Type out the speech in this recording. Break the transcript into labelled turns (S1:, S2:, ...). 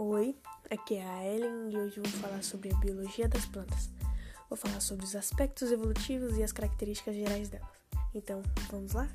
S1: Oi, aqui é a Ellen e hoje vou falar sobre a biologia das plantas. Vou falar sobre os aspectos evolutivos e as características gerais delas. Então, vamos lá?